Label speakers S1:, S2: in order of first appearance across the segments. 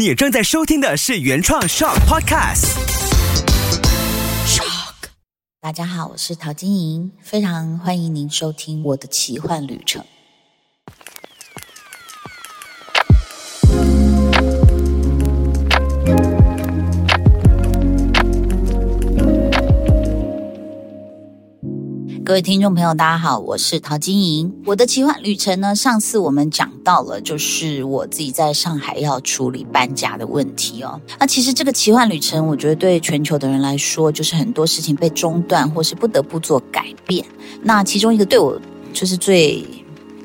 S1: 你正在收听的是原创 Shock Podcast。
S2: 大家好，我是陶晶莹，非常欢迎您收听我的奇幻旅程。各位听众朋友，大家好，我是陶晶莹。我的奇幻旅程呢，上次我们讲到了，就是我自己在上海要处理搬家的问题哦。那其实这个奇幻旅程，我觉得对全球的人来说，就是很多事情被中断，或是不得不做改变。那其中一个对我就是最。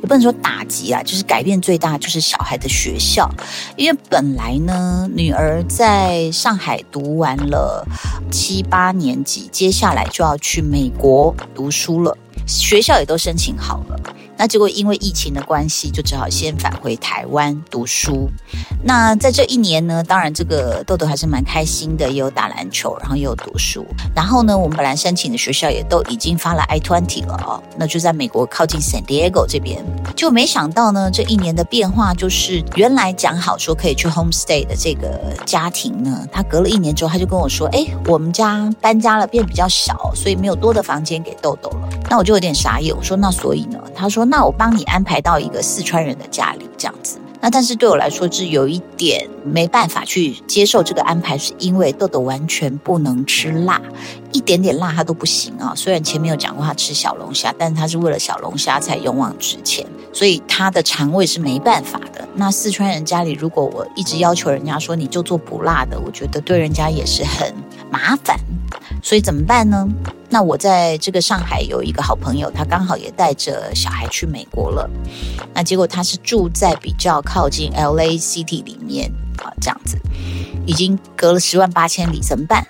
S2: 也不能说打击啊，就是改变最大就是小孩的学校，因为本来呢，女儿在上海读完了七八年级，接下来就要去美国读书了，学校也都申请好了。那结果因为疫情的关系，就只好先返回台湾读书。那在这一年呢，当然这个豆豆还是蛮开心的，也有打篮球，然后也有读书。然后呢，我们本来申请的学校也都已经发了 I twenty 了哦，那就在美国靠近 San Diego 这边。就没想到呢，这一年的变化就是，原来讲好说可以去 home stay 的这个家庭呢，他隔了一年之后，他就跟我说：“哎，我们家搬家了，变比较小，所以没有多的房间给豆豆了。”那我就有点傻眼，我说：“那所以呢？”他说。那我帮你安排到一个四川人的家里，这样子。那但是对我来说是有一点没办法去接受这个安排，是因为豆豆完全不能吃辣，一点点辣他都不行啊。虽然前面有讲过他吃小龙虾，但是他是为了小龙虾才勇往直前，所以他的肠胃是没办法的。那四川人家里，如果我一直要求人家说你就做不辣的，我觉得对人家也是很麻烦。所以怎么办呢？那我在这个上海有一个好朋友，他刚好也带着小孩去美国了。那结果他是住在比较靠近 L A City 里面啊，这样子已经隔了十万八千里，怎么办？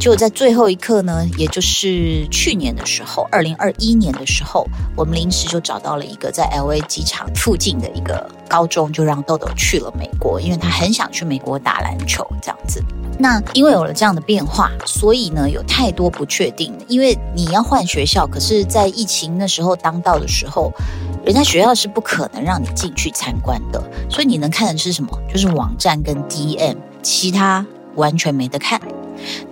S2: 就在最后一刻呢，也就是去年的时候，二零二一年的时候，我们临时就找到了一个在 L A 机场附近的一个高中，就让豆豆去了美国，因为他很想去美国打篮球，这样子。那因为有了这样的变化，所以呢有太多不确定。因为你要换学校，可是，在疫情那时候当道的时候，人家学校是不可能让你进去参观的，所以你能看的是什么？就是网站跟 DM，其他完全没得看。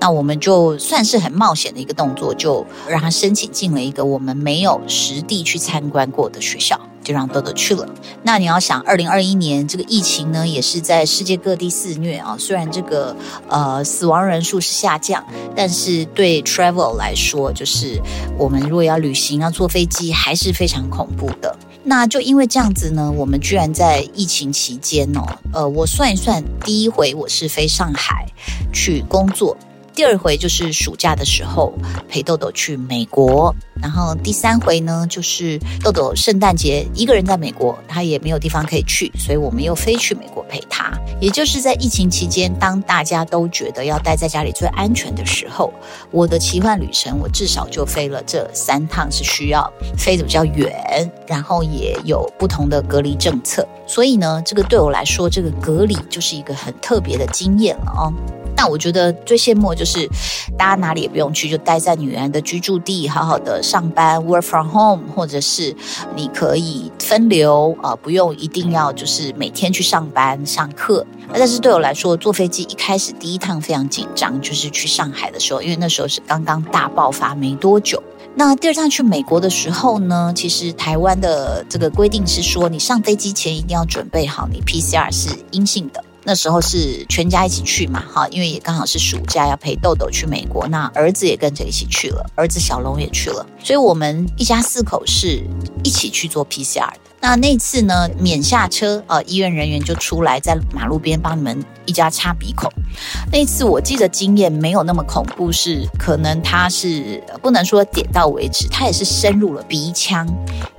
S2: 那我们就算是很冒险的一个动作，就让他申请进了一个我们没有实地去参观过的学校，就让豆豆去了。那你要想，二零二一年这个疫情呢，也是在世界各地肆虐啊。虽然这个呃死亡人数是下降，但是对 travel 来说，就是我们如果要旅行要坐飞机，还是非常恐怖的。那就因为这样子呢，我们居然在疫情期间哦，呃，我算一算，第一回我是飞上海去工作。第二回就是暑假的时候陪豆豆去美国，然后第三回呢就是豆豆圣诞节一个人在美国，他也没有地方可以去，所以我们又飞去美国陪他。也就是在疫情期间，当大家都觉得要待在家里最安全的时候，我的奇幻旅程我至少就飞了这三趟，是需要飞的比较远，然后也有不同的隔离政策。所以呢，这个对我来说，这个隔离就是一个很特别的经验了哦。那我觉得最羡慕就是，大家哪里也不用去，就待在女儿的居住地，好好的上上班，work from home，或者是你可以分流啊，不用一定要就是每天去上班上课。但是对我来说，坐飞机一开始第一趟非常紧张，就是去上海的时候，因为那时候是刚刚大爆发没多久。那第二趟去美国的时候呢，其实台湾的这个规定是说，你上飞机前一定要准备好你 PCR 是阴性的。那时候是全家一起去嘛，哈，因为也刚好是暑假，要陪豆豆去美国，那儿子也跟着一起去了，儿子小龙也去了，所以我们一家四口是一起去做 PCR 的。那那次呢，免下车啊，医院人员就出来在马路边帮你们一家插鼻孔。那次我记得经验没有那么恐怖，是可能他是不能说点到为止，他也是深入了鼻腔，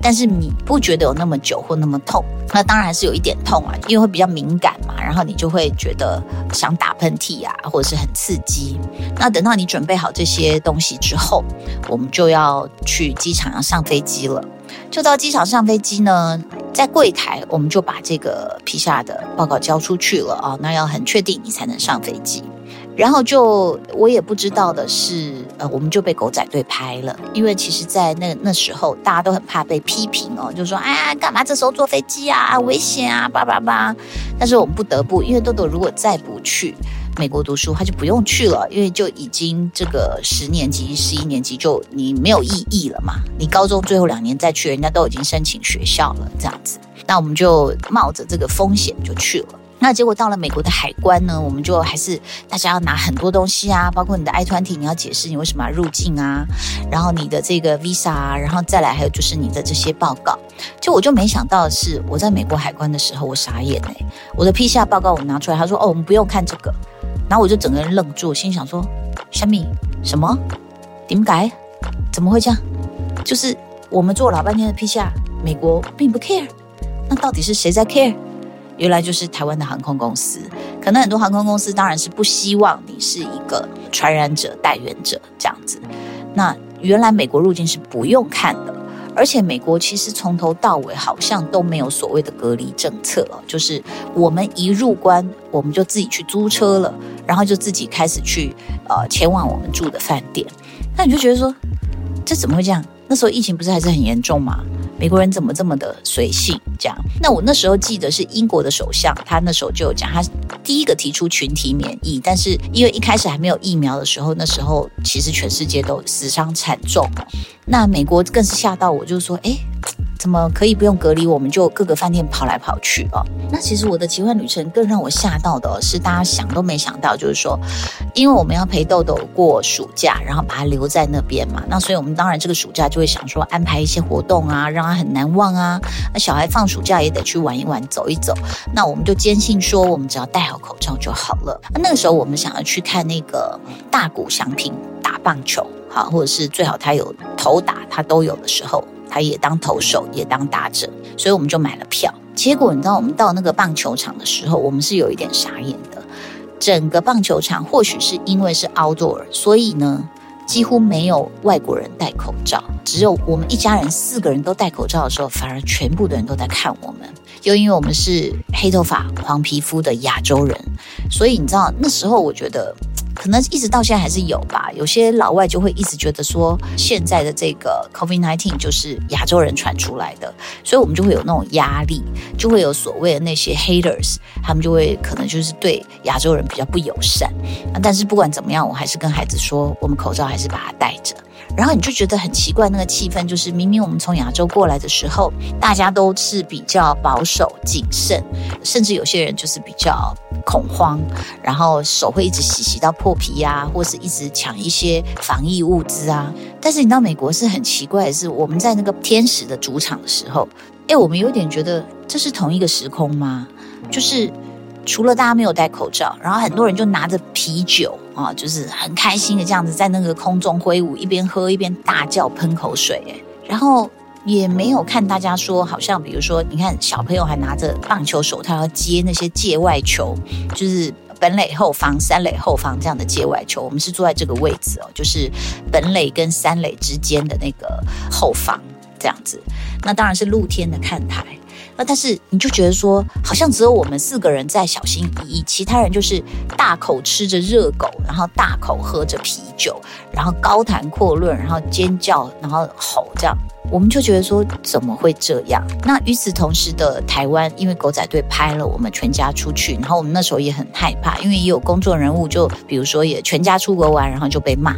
S2: 但是你不觉得有那么久或那么痛？那当然是有一点痛啊，因为会比较敏感嘛，然后你就会觉得想打喷嚏啊，或者是很刺激。那等到你准备好这些东西之后，我们就要去机场要上飞机了。就到机场上飞机呢，在柜台我们就把这个皮下的报告交出去了啊，那要很确定你才能上飞机。然后就我也不知道的是，呃，我们就被狗仔队拍了，因为其实，在那那时候大家都很怕被批评哦，就说哎呀，干嘛这时候坐飞机啊，危险啊，叭叭叭。但是我们不得不，因为豆豆如果再不去美国读书，他就不用去了，因为就已经这个十年级、十一年级就你没有意义了嘛。你高中最后两年再去，人家都已经申请学校了，这样子。那我们就冒着这个风险就去了。那结果到了美国的海关呢，我们就还是大家要拿很多东西啊，包括你的 I 团体，你要解释你为什么要入境啊，然后你的这个 Visa 啊，然后再来还有就是你的这些报告。就我就没想到的是，我在美国海关的时候，我傻眼哎，我的 PCR 报告我拿出来，他说哦，我们不用看这个，然后我就整个人愣住，心想说，小米什么？点改？怎么会这样？就是我们做老半天的 PCR，美国并不 care。那到底是谁在 care？原来就是台湾的航空公司。可能很多航空公司当然是不希望你是一个传染者、带源者这样子。那原来美国入境是不用看的，而且美国其实从头到尾好像都没有所谓的隔离政策哦，就是我们一入关，我们就自己去租车了，然后就自己开始去呃前往我们住的饭店。那你就觉得说，这怎么会这样？那时候疫情不是还是很严重吗？美国人怎么这么的随性？这样？那我那时候记得是英国的首相，他那时候就有讲，他第一个提出群体免疫，但是因为一开始还没有疫苗的时候，那时候其实全世界都死伤惨重，那美国更是吓到我，就是说，哎。怎么可以不用隔离？我们就各个饭店跑来跑去哦。那其实我的奇幻旅程更让我吓到的是，大家想都没想到，就是说，因为我们要陪豆豆过暑假，然后把他留在那边嘛。那所以我们当然这个暑假就会想说安排一些活动啊，让他很难忘啊。那小孩放暑假也得去玩一玩，走一走。那我们就坚信说，我们只要戴好口罩就好了。那那个时候我们想要去看那个大谷翔平打棒球，好，或者是最好他有头打，他都有的时候。他也当投手，也当打者，所以我们就买了票。结果你知道，我们到那个棒球场的时候，我们是有一点傻眼的。整个棒球场或许是因为是 outdoor，所以呢，几乎没有外国人戴口罩，只有我们一家人四个人都戴口罩的时候，反而全部的人都在看我们。又因为我们是黑头发、黄皮肤的亚洲人，所以你知道那时候我觉得。可能一直到现在还是有吧，有些老外就会一直觉得说，现在的这个 COVID nineteen 就是亚洲人传出来的，所以我们就会有那种压力，就会有所谓的那些 haters，他们就会可能就是对亚洲人比较不友善。但是不管怎么样，我还是跟孩子说，我们口罩还是把它戴着。然后你就觉得很奇怪，那个气氛就是明明我们从亚洲过来的时候，大家都是比较保守谨慎，甚至有些人就是比较恐慌，然后手会一直洗洗到破皮呀，或是一直抢一些防疫物资啊。但是你到美国是很奇怪的是，我们在那个天使的主场的时候，哎，我们有点觉得这是同一个时空吗？就是。除了大家没有戴口罩，然后很多人就拿着啤酒啊，就是很开心的这样子在那个空中挥舞，一边喝一边大叫喷口水，哎，然后也没有看大家说，好像比如说，你看小朋友还拿着棒球手套要接那些界外球，就是本垒后方、三垒后方这样的界外球，我们是坐在这个位置哦，就是本垒跟三垒之间的那个后方这样子，那当然是露天的看台。但是你就觉得说，好像只有我们四个人在小心翼翼，其他人就是大口吃着热狗，然后大口喝着啤酒，然后高谈阔论，然后尖叫，然后吼，这样我们就觉得说怎么会这样？那与此同时的台湾，因为狗仔队拍了我们全家出去，然后我们那时候也很害怕，因为也有工作人物，就比如说也全家出国玩，然后就被骂。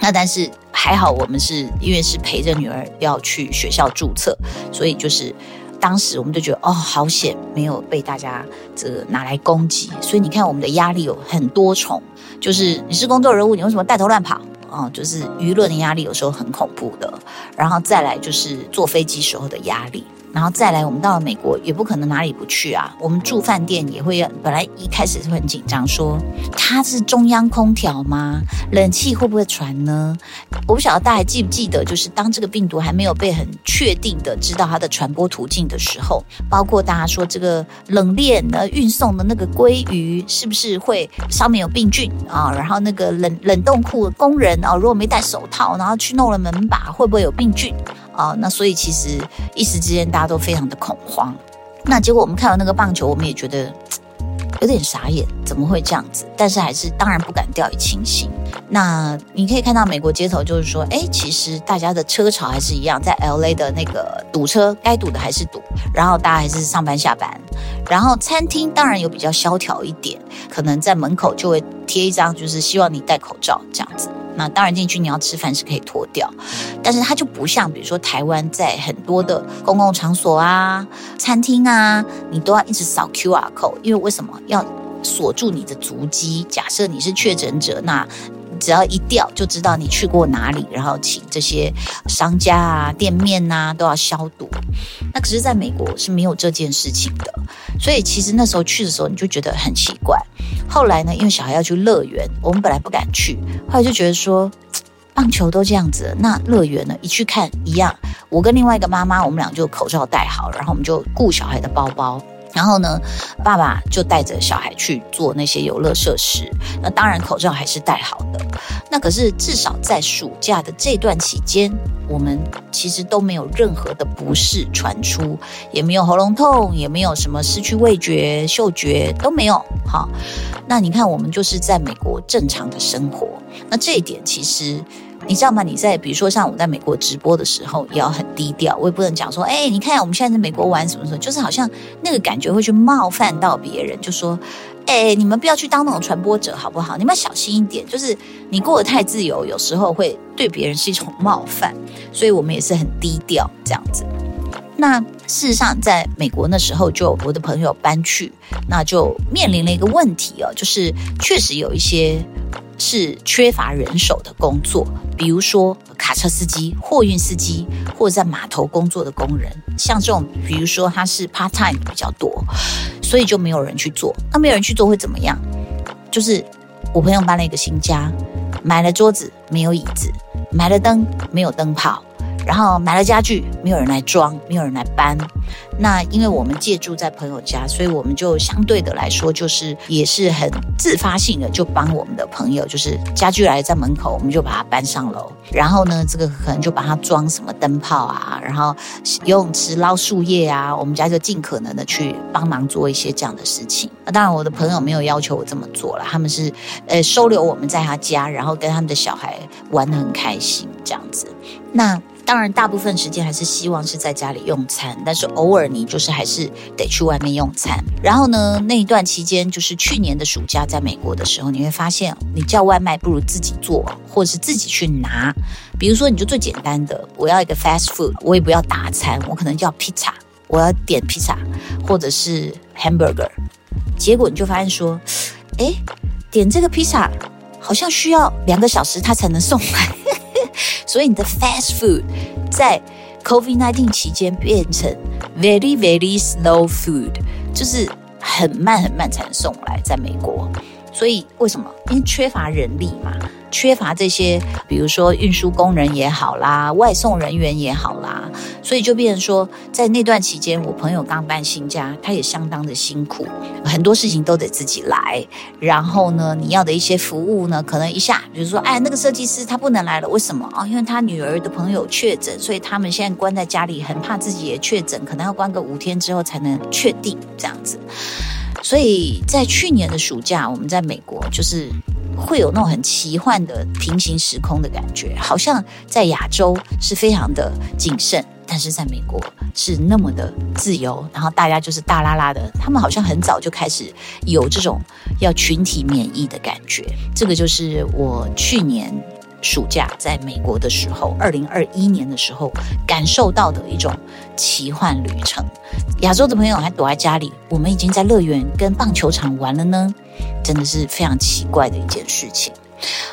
S2: 那但是还好，我们是因为是陪着女儿要去学校注册，所以就是。当时我们就觉得哦，好险，没有被大家这个拿来攻击。所以你看，我们的压力有很多重，就是你是工作人物，你为什么带头乱跑啊？就是舆论的压力有时候很恐怖的。然后再来就是坐飞机时候的压力。然后再来，我们到了美国也不可能哪里不去啊。我们住饭店也会，本来一开始是很紧张，说它是中央空调吗？冷气会不会传呢？我不晓得大家还记不记得，就是当这个病毒还没有被很确定的知道它的传播途径的时候，包括大家说这个冷链的运送的那个鲑鱼是不是会上面有病菌啊？然后那个冷冷冻库的工人啊，如果没戴手套，然后去弄了门把，会不会有病菌？啊，那所以其实一时之间大家都非常的恐慌。那结果我们看到那个棒球，我们也觉得有点傻眼，怎么会这样子？但是还是当然不敢掉以轻心。那你可以看到美国街头，就是说，哎，其实大家的车潮还是一样，在 L A 的那个堵车，该堵的还是堵，然后大家还是上班下班，然后餐厅当然有比较萧条一点，可能在门口就会贴一张，就是希望你戴口罩这样子。那当然进去你要吃饭是可以脱掉，但是它就不像，比如说台湾在很多的公共场所啊、餐厅啊，你都要一直扫 QR code，因为为什么要锁住你的足迹？假设你是确诊者，那只要一掉就知道你去过哪里，然后请这些商家啊、店面呐都要消毒。那可是在美国是没有这件事情的，所以其实那时候去的时候你就觉得很奇怪。后来呢，因为小孩要去乐园，我们本来不敢去，后来就觉得说，棒球都这样子，那乐园呢，一去看一样。我跟另外一个妈妈，我们俩就口罩戴好，然后我们就顾小孩的包包。然后呢，爸爸就带着小孩去做那些游乐设施。那当然口罩还是戴好的。那可是至少在暑假的这段期间，我们其实都没有任何的不适传出，也没有喉咙痛，也没有什么失去味觉、嗅觉都没有。好，那你看我们就是在美国正常的生活。那这一点其实。你知道吗？你在比如说像我在美国直播的时候，也要很低调，我也不能讲说，哎，你看我们现在在美国玩什么什么，就是好像那个感觉会去冒犯到别人，就说，哎，你们不要去当那种传播者好不好？你们要小心一点，就是你过得太自由，有时候会对别人是一种冒犯，所以我们也是很低调这样子。那事实上，在美国那时候，就我的朋友搬去，那就面临了一个问题哦，就是确实有一些。是缺乏人手的工作，比如说卡车司机、货运司机，或者在码头工作的工人，像这种，比如说他是 part time 比较多，所以就没有人去做。那没有人去做会怎么样？就是我朋友搬了一个新家，买了桌子没有椅子，买了灯没有灯泡。然后买了家具，没有人来装，没有人来搬。那因为我们借住在朋友家，所以我们就相对的来说，就是也是很自发性的，就帮我们的朋友，就是家具来在门口，我们就把它搬上楼。然后呢，这个可能就把它装什么灯泡啊，然后游泳池捞树叶啊，我们家就尽可能的去帮忙做一些这样的事情。那当然，我的朋友没有要求我这么做了，他们是呃收留我们在他家，然后跟他们的小孩玩得很开心这样子。那当然，大部分时间还是希望是在家里用餐，但是偶尔你就是还是得去外面用餐。然后呢，那一段期间就是去年的暑假，在美国的时候，你会发现你叫外卖不如自己做，或者是自己去拿。比如说，你就最简单的，我要一个 fast food，我也不要大餐，我可能叫 pizza，，我要点 pizza 或者是 hamburger。结果你就发现说，哎，点这个披萨好像需要两个小时，它才能送来。所以你的 fast food 在 COVID nineteen 期间变成 very very slow food，就是很慢很慢才能送来，在美国。所以为什么？因为缺乏人力嘛。缺乏这些，比如说运输工人也好啦，外送人员也好啦，所以就变成说，在那段期间，我朋友刚搬新家，他也相当的辛苦，很多事情都得自己来。然后呢，你要的一些服务呢，可能一下，比如说，哎，那个设计师他不能来了，为什么啊？因为他女儿的朋友确诊，所以他们现在关在家里，很怕自己也确诊，可能要关个五天之后才能确定这样子。所以在去年的暑假，我们在美国就是。会有那种很奇幻的平行时空的感觉，好像在亚洲是非常的谨慎，但是在美国是那么的自由，然后大家就是大拉拉的，他们好像很早就开始有这种要群体免疫的感觉。这个就是我去年暑假在美国的时候，二零二一年的时候感受到的一种奇幻旅程。亚洲的朋友还躲在家里，我们已经在乐园跟棒球场玩了呢。真的是非常奇怪的一件事情。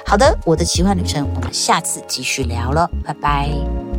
S2: 好的，我的奇幻旅程，我们下次继续聊了，拜拜。